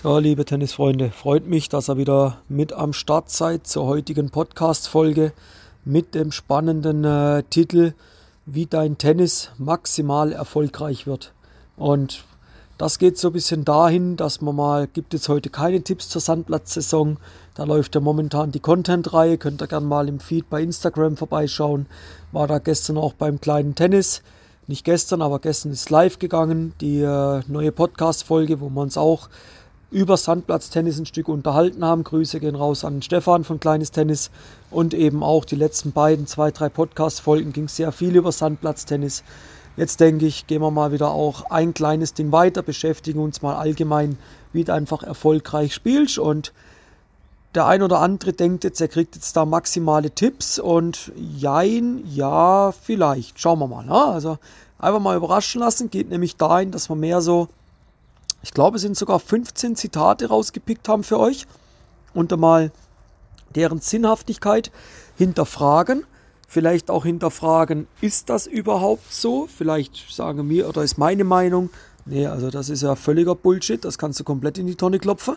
So, liebe Tennisfreunde, freut mich, dass ihr wieder mit am Start seid zur heutigen Podcast-Folge mit dem spannenden äh, Titel Wie dein Tennis maximal erfolgreich wird. Und das geht so ein bisschen dahin, dass man mal, gibt jetzt heute keine Tipps zur Sandplatzsaison. Da läuft ja momentan die Content-Reihe. Könnt ihr gerne mal im Feed bei Instagram vorbeischauen. War da gestern auch beim kleinen Tennis. Nicht gestern, aber gestern ist live gegangen. Die äh, neue Podcast-Folge, wo wir uns auch über Sandplatztennis ein Stück unterhalten haben. Grüße gehen raus an Stefan von Kleines Tennis und eben auch die letzten beiden, zwei, drei Podcast-Folgen ging sehr viel über Sandplatztennis. Jetzt denke ich, gehen wir mal wieder auch ein kleines Ding weiter, beschäftigen uns mal allgemein, wie du einfach erfolgreich spielst und der ein oder andere denkt jetzt, er kriegt jetzt da maximale Tipps und jein, ja, vielleicht. Schauen wir mal. Ne? Also einfach mal überraschen lassen. Geht nämlich dahin, dass wir mehr so ich glaube, es sind sogar 15 Zitate rausgepickt haben für euch und mal deren Sinnhaftigkeit hinterfragen. Vielleicht auch hinterfragen, ist das überhaupt so? Vielleicht sagen mir oder ist meine Meinung, nee, also das ist ja völliger Bullshit, das kannst du komplett in die Tonne klopfen.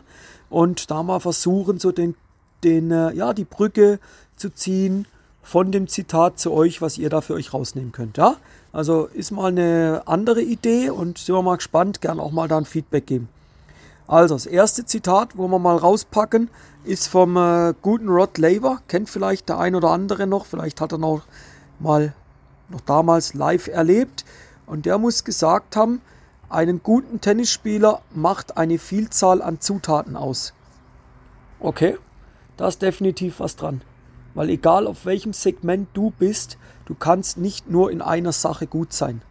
Und da mal versuchen, so den, den, äh, ja, die Brücke zu ziehen von dem Zitat zu euch, was ihr da für euch rausnehmen könnt. Ja? Also ist mal eine andere Idee und sind wir mal gespannt, gern auch mal da ein Feedback geben. Also das erste Zitat, wo wir mal rauspacken, ist vom äh, guten Rod Laver. Kennt vielleicht der ein oder andere noch, vielleicht hat er noch mal noch damals live erlebt. Und der muss gesagt haben, einen guten Tennisspieler macht eine Vielzahl an Zutaten aus. Okay, da ist definitiv was dran. Weil egal auf welchem Segment du bist, du kannst nicht nur in einer Sache gut sein.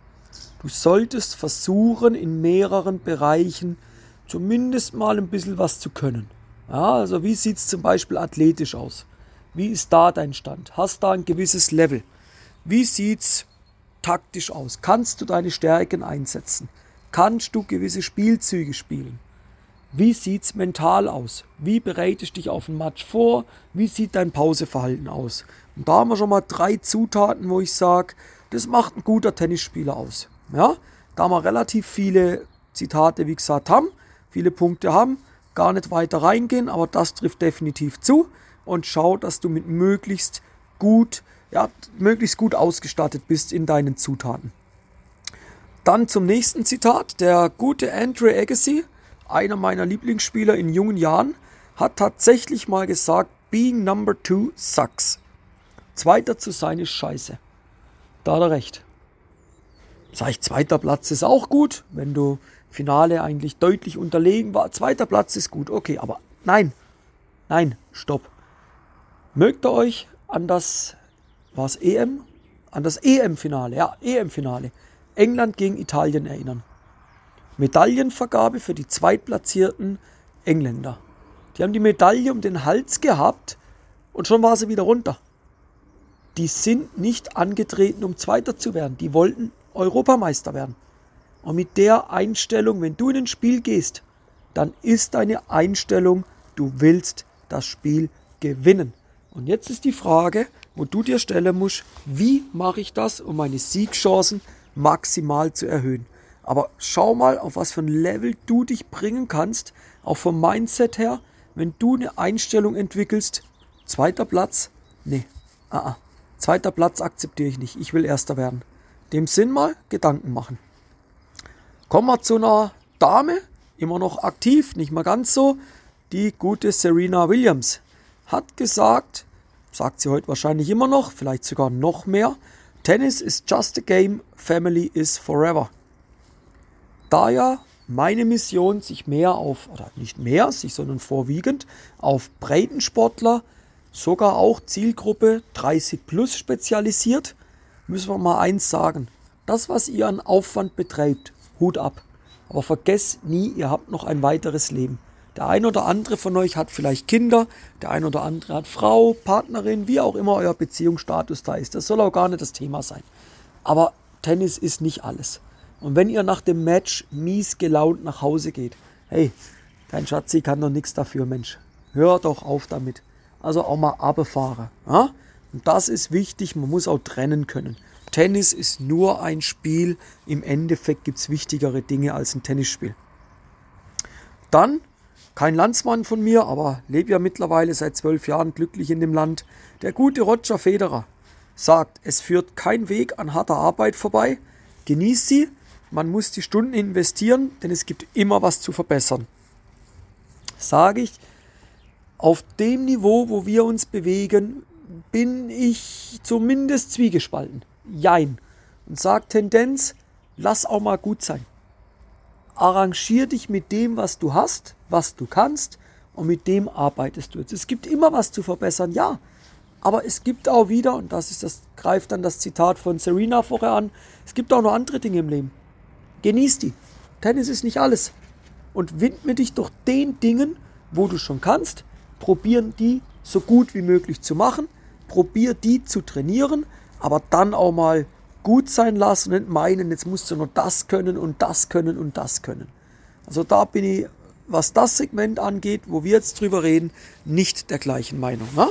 Du solltest versuchen, in mehreren Bereichen zumindest mal ein bisschen was zu können. Ja, also wie sieht es zum Beispiel athletisch aus? Wie ist da dein Stand? Hast da ein gewisses Level? Wie sieht es taktisch aus? Kannst du deine Stärken einsetzen? Kannst du gewisse Spielzüge spielen? Wie sieht's mental aus? Wie bereitest du dich auf ein Match vor? Wie sieht dein Pauseverhalten aus? Und da haben wir schon mal drei Zutaten, wo ich sage, das macht ein guter Tennisspieler aus. Ja, da wir relativ viele Zitate, wie gesagt, haben, viele Punkte haben, gar nicht weiter reingehen, aber das trifft definitiv zu und schau, dass du mit möglichst gut, ja, möglichst gut ausgestattet bist in deinen Zutaten. Dann zum nächsten Zitat. Der gute Andrew Agassi einer meiner Lieblingsspieler in jungen Jahren, hat tatsächlich mal gesagt, being number two sucks. Zweiter zu sein ist scheiße. Da hat er recht. Sag ich, zweiter Platz ist auch gut, wenn du Finale eigentlich deutlich unterlegen war. Zweiter Platz ist gut, okay, aber nein, nein, stopp. Mögt ihr euch an das, was EM? An das EM-Finale, ja, EM-Finale. England gegen Italien erinnern. Medaillenvergabe für die zweitplatzierten Engländer. Die haben die Medaille um den Hals gehabt und schon war sie wieder runter. Die sind nicht angetreten, um Zweiter zu werden. Die wollten Europameister werden. Und mit der Einstellung, wenn du in ein Spiel gehst, dann ist deine Einstellung, du willst das Spiel gewinnen. Und jetzt ist die Frage, wo du dir stellen musst, wie mache ich das, um meine Siegchancen maximal zu erhöhen. Aber schau mal, auf was für ein Level du dich bringen kannst, auch vom Mindset her, wenn du eine Einstellung entwickelst. Zweiter Platz? Nee. Ah, ah. Zweiter Platz akzeptiere ich nicht. Ich will Erster werden. Dem Sinn mal Gedanken machen. Kommen wir zu einer Dame, immer noch aktiv, nicht mal ganz so. Die gute Serena Williams hat gesagt, sagt sie heute wahrscheinlich immer noch, vielleicht sogar noch mehr, Tennis is just a game, family is forever. Da ja meine Mission sich mehr auf, oder nicht mehr, sich, sondern vorwiegend auf Breitensportler, sogar auch Zielgruppe 30 plus spezialisiert, müssen wir mal eins sagen. Das, was ihr an Aufwand betreibt, Hut ab. Aber vergesst nie, ihr habt noch ein weiteres Leben. Der ein oder andere von euch hat vielleicht Kinder, der ein oder andere hat Frau, Partnerin, wie auch immer euer Beziehungsstatus da ist. Das soll auch gar nicht das Thema sein. Aber Tennis ist nicht alles. Und wenn ihr nach dem Match mies gelaunt nach Hause geht, hey, dein Schatzi kann doch nichts dafür, Mensch. Hör doch auf damit. Also auch mal abfahren. Ja? Und das ist wichtig, man muss auch trennen können. Tennis ist nur ein Spiel, im Endeffekt gibt es wichtigere Dinge als ein Tennisspiel. Dann kein Landsmann von mir, aber lebe ja mittlerweile seit zwölf Jahren glücklich in dem Land. Der gute Roger Federer sagt, es führt kein Weg an harter Arbeit vorbei. Genießt sie, man muss die Stunden investieren, denn es gibt immer was zu verbessern. Sage ich, auf dem Niveau, wo wir uns bewegen, bin ich zumindest zwiegespalten. Jein. Und sage Tendenz, lass auch mal gut sein. Arrangier dich mit dem, was du hast, was du kannst und mit dem arbeitest du jetzt. Es gibt immer was zu verbessern, ja. Aber es gibt auch wieder, und das ist das, greift dann das Zitat von Serena vorher an, es gibt auch noch andere Dinge im Leben. Genieß die. Tennis ist nicht alles. Und widme dich doch den Dingen, wo du schon kannst. Probieren die so gut wie möglich zu machen. Probier die zu trainieren, aber dann auch mal gut sein lassen und meinen, jetzt musst du nur das können und das können und das können. Also da bin ich, was das Segment angeht, wo wir jetzt drüber reden, nicht der gleichen Meinung. Ne?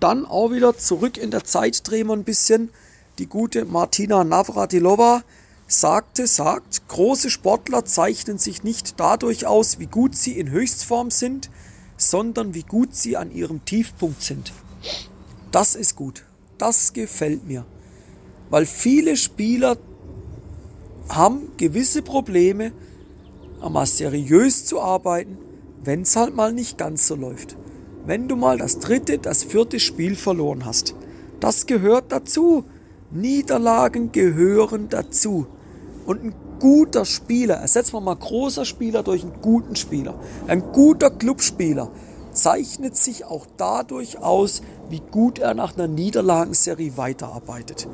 Dann auch wieder zurück in der Zeit drehen wir ein bisschen. Die gute Martina Navratilova sagte, sagt, große Sportler zeichnen sich nicht dadurch aus, wie gut sie in Höchstform sind, sondern wie gut sie an ihrem Tiefpunkt sind. Das ist gut. Das gefällt mir. Weil viele Spieler haben gewisse Probleme, einmal seriös zu arbeiten, wenn es halt mal nicht ganz so läuft. Wenn du mal das dritte, das vierte Spiel verloren hast. Das gehört dazu. Niederlagen gehören dazu. Und ein guter Spieler, ersetzen wir mal großer Spieler durch einen guten Spieler. Ein guter Clubspieler zeichnet sich auch dadurch aus, wie gut er nach einer Niederlagenserie weiterarbeitet.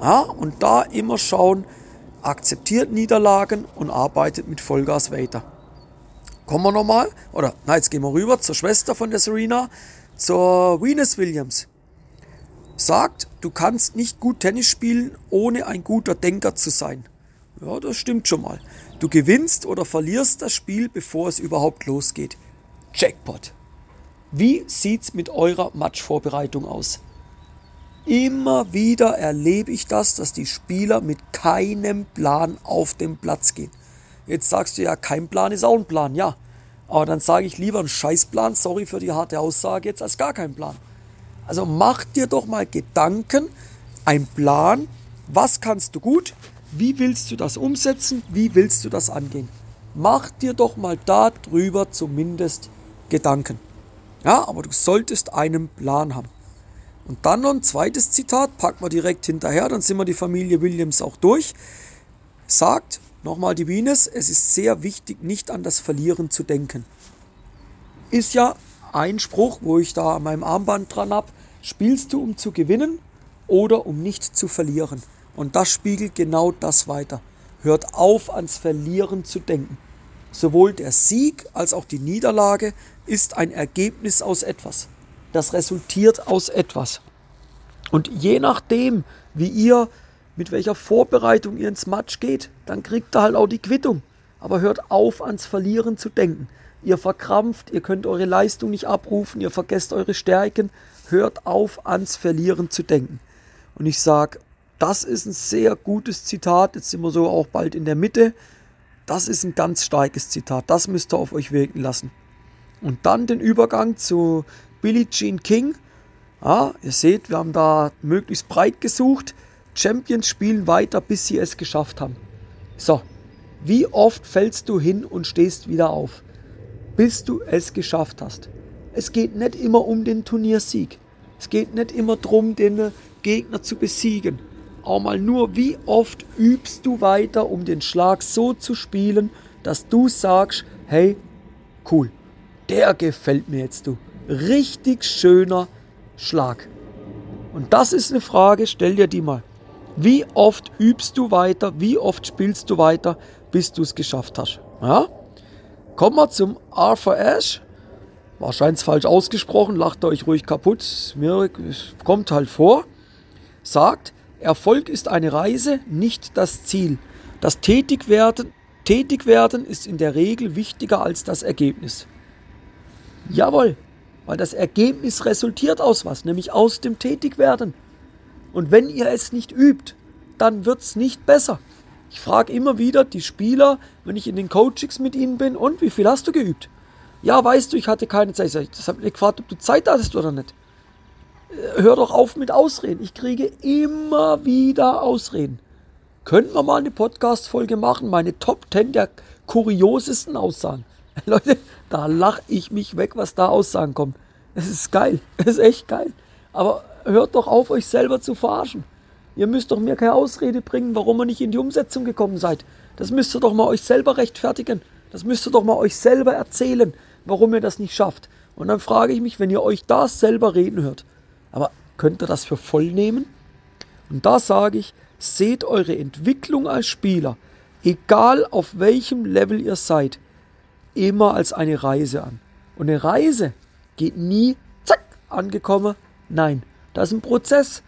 Ja, und da immer schauen, akzeptiert Niederlagen und arbeitet mit Vollgas weiter. Kommen wir nochmal, oder na, jetzt gehen wir rüber zur Schwester von der Serena, zur Venus Williams. Sagt, du kannst nicht gut Tennis spielen, ohne ein guter Denker zu sein. Ja, das stimmt schon mal. Du gewinnst oder verlierst das Spiel, bevor es überhaupt losgeht. Jackpot. Wie sieht's mit eurer Matchvorbereitung aus? Immer wieder erlebe ich das, dass die Spieler mit keinem Plan auf den Platz gehen. Jetzt sagst du ja, kein Plan ist auch ein Plan, ja. Aber dann sage ich lieber einen Scheißplan, sorry für die harte Aussage jetzt, als gar keinen Plan. Also mach dir doch mal Gedanken, ein Plan, was kannst du gut, wie willst du das umsetzen, wie willst du das angehen. Mach dir doch mal darüber zumindest Gedanken. Ja, aber du solltest einen Plan haben. Und dann noch ein zweites Zitat, packen wir direkt hinterher, dann sind wir die Familie Williams auch durch. Sagt, nochmal die Venus, es ist sehr wichtig, nicht an das Verlieren zu denken. Ist ja ein Spruch, wo ich da an meinem Armband dran habe. Spielst du, um zu gewinnen oder um nicht zu verlieren? Und das spiegelt genau das weiter. Hört auf, ans Verlieren zu denken. Sowohl der Sieg als auch die Niederlage ist ein Ergebnis aus etwas das resultiert aus etwas. Und je nachdem, wie ihr, mit welcher Vorbereitung ihr ins Match geht, dann kriegt ihr halt auch die Quittung. Aber hört auf, ans Verlieren zu denken. Ihr verkrampft, ihr könnt eure Leistung nicht abrufen, ihr vergesst eure Stärken. Hört auf, ans Verlieren zu denken. Und ich sage, das ist ein sehr gutes Zitat. Jetzt sind wir so auch bald in der Mitte. Das ist ein ganz starkes Zitat. Das müsst ihr auf euch wirken lassen. Und dann den Übergang zu Billie Jean King. Ja, ihr seht, wir haben da möglichst breit gesucht. Champions spielen weiter, bis sie es geschafft haben. So, wie oft fällst du hin und stehst wieder auf, bis du es geschafft hast? Es geht nicht immer um den Turniersieg. Es geht nicht immer darum, den Gegner zu besiegen. Auch mal nur, wie oft übst du weiter, um den Schlag so zu spielen, dass du sagst, hey, cool, der gefällt mir jetzt du richtig schöner Schlag. Und das ist eine Frage, stell dir die mal. Wie oft übst du weiter, wie oft spielst du weiter, bis du es geschafft hast? Ja? Kommen wir zum Arthur Ashe. Wahrscheinlich falsch ausgesprochen, lacht euch ruhig kaputt. Mir kommt halt vor. Sagt, Erfolg ist eine Reise, nicht das Ziel. Das Tätigwerden, Tätigwerden ist in der Regel wichtiger als das Ergebnis. Jawohl, weil das Ergebnis resultiert aus was, nämlich aus dem Tätigwerden. Und wenn ihr es nicht übt, dann wird es nicht besser. Ich frage immer wieder die Spieler, wenn ich in den Coachings mit ihnen bin, und wie viel hast du geübt? Ja, weißt du, ich hatte keine Zeit. Ich habe gefragt, ob du Zeit hattest oder nicht. Hör doch auf mit Ausreden. Ich kriege immer wieder Ausreden. Könnten wir mal eine Podcast-Folge machen, meine Top 10 der kuriosesten Aussagen. Leute, da lache ich mich weg, was da Aussagen kommen. Es ist geil. Es ist echt geil. Aber hört doch auf, euch selber zu verarschen. Ihr müsst doch mir keine Ausrede bringen, warum ihr nicht in die Umsetzung gekommen seid. Das müsst ihr doch mal euch selber rechtfertigen. Das müsst ihr doch mal euch selber erzählen, warum ihr das nicht schafft. Und dann frage ich mich, wenn ihr euch das selber reden hört, aber könnt ihr das für voll nehmen? Und da sage ich, seht eure Entwicklung als Spieler, egal auf welchem Level ihr seid, immer als eine Reise an. Und eine Reise geht nie, zack, angekommen. Nein, das ist ein Prozess.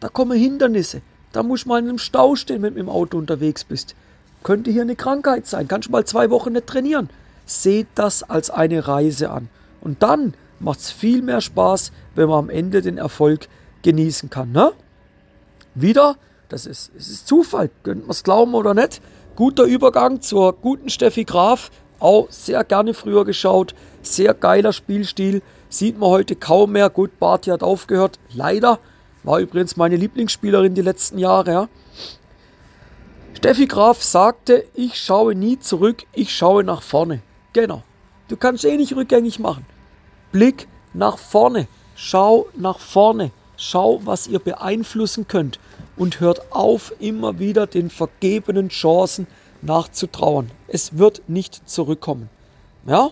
Da kommen Hindernisse. Da muss man in einem Stau stehen, wenn du dem Auto unterwegs bist. Könnte hier eine Krankheit sein. Kannst du mal zwei Wochen nicht trainieren. Seht das als eine Reise an. Und dann macht es viel mehr Spaß, wenn man am Ende den Erfolg genießen kann. Ne? Wieder, das ist, es ist Zufall, könnt man es glauben oder nicht. Guter Übergang zur guten Steffi Graf. Auch sehr gerne früher geschaut. Sehr geiler Spielstil. Sieht man heute kaum mehr. Gut, Barty hat aufgehört. Leider. War übrigens meine Lieblingsspielerin die letzten Jahre. Ja. Steffi Graf sagte, ich schaue nie zurück, ich schaue nach vorne. Genau. Du kannst eh nicht rückgängig machen. Blick nach vorne. Schau nach vorne. Schau, was ihr beeinflussen könnt. Und hört auf, immer wieder den vergebenen Chancen nachzutrauern. Es wird nicht zurückkommen. Ja?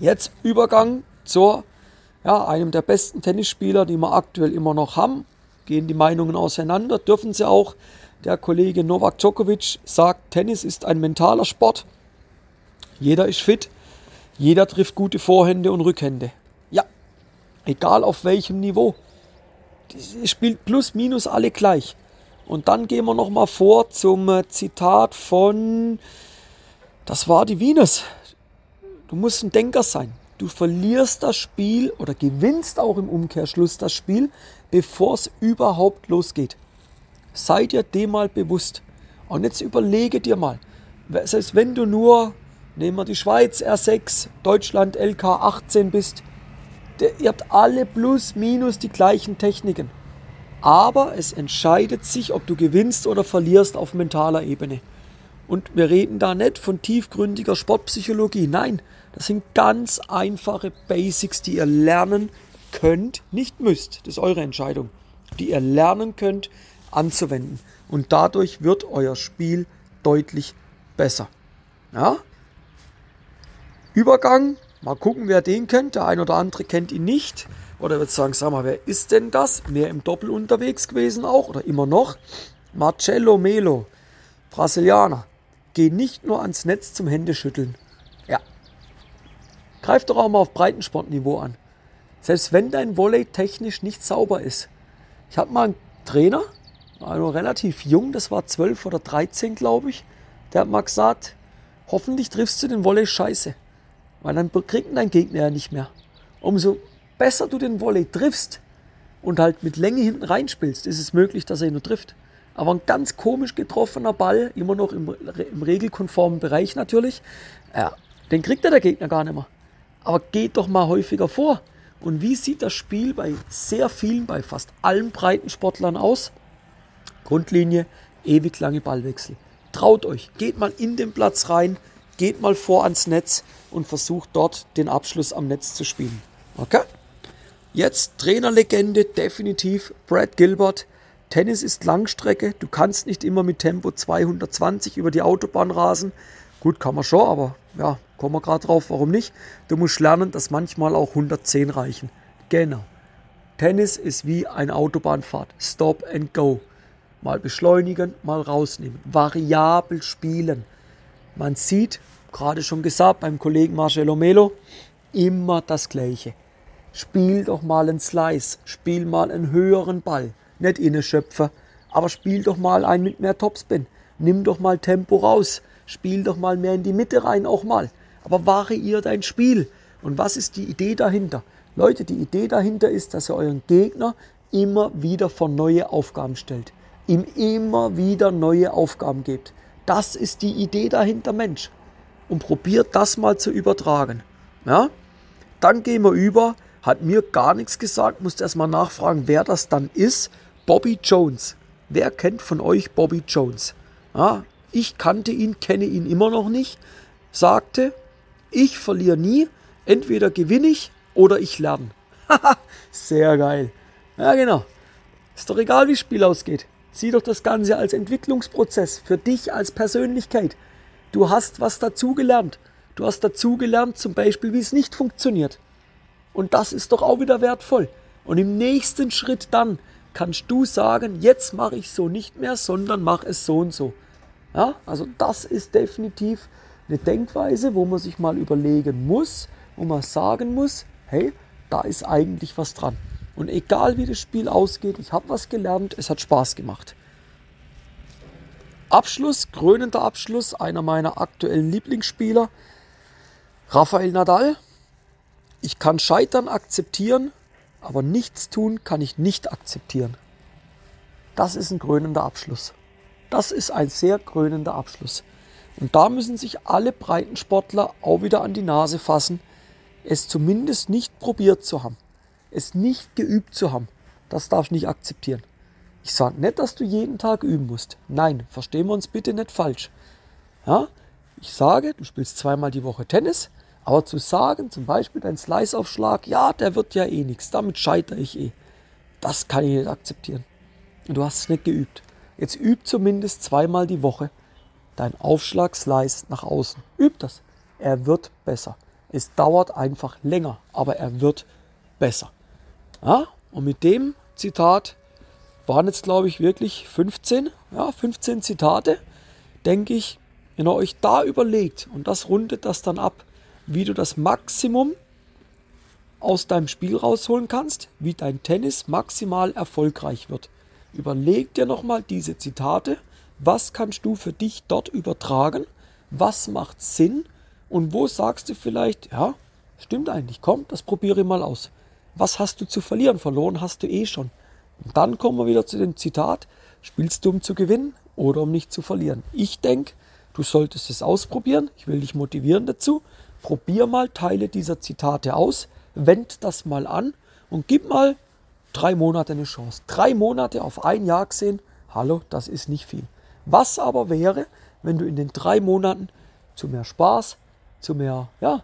Jetzt Übergang zu ja, einem der besten Tennisspieler, die wir aktuell immer noch haben. Gehen die Meinungen auseinander, dürfen sie auch. Der Kollege Novak Djokovic sagt, Tennis ist ein mentaler Sport. Jeder ist fit, jeder trifft gute Vorhände und Rückhände. Ja, egal auf welchem Niveau. Es spielt plus minus alle gleich. Und dann gehen wir nochmal vor zum äh, Zitat von, das war die Venus. Du musst ein Denker sein. Du verlierst das Spiel oder gewinnst auch im Umkehrschluss das Spiel, bevor es überhaupt losgeht. Sei dir dem mal bewusst. Und jetzt überlege dir mal, selbst wenn du nur, nehmen wir die Schweiz R6, Deutschland LK 18 bist, ihr habt alle plus minus die gleichen Techniken. Aber es entscheidet sich, ob du gewinnst oder verlierst auf mentaler Ebene. Und wir reden da nicht von tiefgründiger Sportpsychologie. Nein, das sind ganz einfache Basics, die ihr lernen könnt, nicht müsst. Das ist eure Entscheidung. Die ihr lernen könnt, anzuwenden. Und dadurch wird euer Spiel deutlich besser. Ja? Übergang, mal gucken, wer den kennt. Der ein oder andere kennt ihn nicht. Oder wird sagen, sag mal, wer ist denn das? Mehr im Doppel unterwegs gewesen auch oder immer noch? Marcello Melo, Brasilianer. Geh nicht nur ans Netz zum Händeschütteln. Ja. Greif doch auch mal auf Breitensportniveau an. Selbst wenn dein Volley technisch nicht sauber ist. Ich habe mal einen Trainer, also relativ jung, das war 12 oder 13, glaube ich. Der hat mal gesagt, hoffentlich triffst du den Volley scheiße. Weil dann kriegt dein Gegner ja nicht mehr. Umso besser du den Volley triffst und halt mit Länge hinten reinspielst, ist es möglich, dass er ihn nur trifft. Aber ein ganz komisch getroffener Ball, immer noch im, im regelkonformen Bereich natürlich, ja, den kriegt er der Gegner gar nicht mehr. Aber geht doch mal häufiger vor. Und wie sieht das Spiel bei sehr vielen, bei fast allen Breitensportlern aus? Grundlinie, ewig lange Ballwechsel. Traut euch, geht mal in den Platz rein, geht mal vor ans Netz und versucht dort den Abschluss am Netz zu spielen. Okay? Jetzt Trainerlegende, definitiv Brad Gilbert. Tennis ist Langstrecke, du kannst nicht immer mit Tempo 220 über die Autobahn rasen. Gut, kann man schon, aber ja, kommen wir gerade drauf, warum nicht? Du musst lernen, dass manchmal auch 110 reichen. Genau. Tennis ist wie eine Autobahnfahrt. Stop and go. Mal beschleunigen, mal rausnehmen. Variabel spielen. Man sieht, gerade schon gesagt beim Kollegen Marcelo Melo, immer das Gleiche. Spiel doch mal einen Slice, spiel mal einen höheren Ball. Nicht inne Schöpfer, aber spiel doch mal einen mit mehr Topspin. Nimm doch mal Tempo raus. Spiel doch mal mehr in die Mitte rein auch mal. Aber variier dein Spiel. Und was ist die Idee dahinter? Leute, die Idee dahinter ist, dass ihr euren Gegner immer wieder vor neue Aufgaben stellt ihm immer wieder neue Aufgaben gebt. Das ist die Idee dahinter, Mensch. Und probiert das mal zu übertragen. Ja? Dann gehen wir über, hat mir gar nichts gesagt, musste erstmal nachfragen, wer das dann ist. Bobby Jones. Wer kennt von euch Bobby Jones? Ja, ich kannte ihn, kenne ihn immer noch nicht. Sagte, ich verliere nie, entweder gewinne ich oder ich lerne. Sehr geil. Ja, genau. Ist doch egal, wie das Spiel ausgeht. Sieh doch das Ganze als Entwicklungsprozess für dich als Persönlichkeit. Du hast was dazugelernt. Du hast dazugelernt, zum Beispiel, wie es nicht funktioniert. Und das ist doch auch wieder wertvoll. Und im nächsten Schritt dann kannst du sagen, jetzt mache ich so nicht mehr, sondern mache es so und so. Ja, also das ist definitiv eine Denkweise, wo man sich mal überlegen muss, wo man sagen muss, hey, da ist eigentlich was dran. Und egal wie das Spiel ausgeht, ich habe was gelernt, es hat Spaß gemacht. Abschluss, krönender Abschluss, einer meiner aktuellen Lieblingsspieler, Rafael Nadal. Ich kann Scheitern akzeptieren, aber nichts tun kann ich nicht akzeptieren. Das ist ein krönender Abschluss. Das ist ein sehr krönender Abschluss. Und da müssen sich alle Breitensportler auch wieder an die Nase fassen, es zumindest nicht probiert zu haben, es nicht geübt zu haben. Das darfst du nicht akzeptieren. Ich sage nicht, dass du jeden Tag üben musst. Nein, verstehen wir uns bitte nicht falsch. Ja? Ich sage, du spielst zweimal die Woche Tennis, aber zu sagen, zum Beispiel dein Slice-Aufschlag, ja, der wird ja eh nichts, damit scheitere ich eh. Das kann ich nicht akzeptieren. Und du hast es nicht geübt. Jetzt üb zumindest zweimal die Woche dein Aufschlag-Slice nach außen. Üb das. Er wird besser. Es dauert einfach länger, aber er wird besser. Ja? Und mit dem Zitat waren jetzt, glaube ich, wirklich 15, ja, 15 Zitate, denke ich, wenn ihr euch da überlegt und das rundet das dann ab, wie du das Maximum aus deinem Spiel rausholen kannst, wie dein Tennis maximal erfolgreich wird. Überleg dir nochmal diese Zitate, was kannst du für dich dort übertragen, was macht Sinn und wo sagst du vielleicht, ja, stimmt eigentlich, komm, das probiere ich mal aus. Was hast du zu verlieren? Verloren hast du eh schon. Und dann kommen wir wieder zu dem Zitat, spielst du um zu gewinnen oder um nicht zu verlieren? Ich denke, du solltest es ausprobieren. Ich will dich motivieren dazu. Probier mal Teile dieser Zitate aus, wend das mal an und gib mal drei Monate eine Chance. Drei Monate auf ein Jahr gesehen, hallo, das ist nicht viel. Was aber wäre, wenn du in den drei Monaten zu mehr Spaß, zu mehr ja,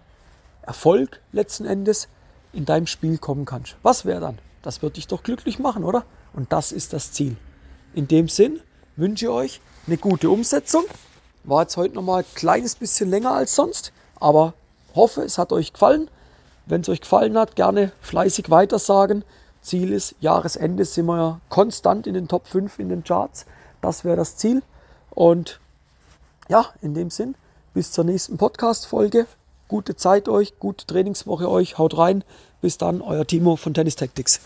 Erfolg letzten Endes in deinem Spiel kommen kannst? Was wäre dann? Das wird dich doch glücklich machen, oder? Und das ist das Ziel. In dem Sinn wünsche ich euch eine gute Umsetzung. War jetzt heute nochmal ein kleines bisschen länger als sonst, aber hoffe, es hat euch gefallen. Wenn es euch gefallen hat, gerne fleißig weitersagen. Ziel ist, Jahresende sind wir ja konstant in den Top 5 in den Charts. Das wäre das Ziel. Und ja, in dem Sinn, bis zur nächsten Podcast-Folge. Gute Zeit euch, gute Trainingswoche euch. Haut rein. Bis dann, euer Timo von Tennis Tactics.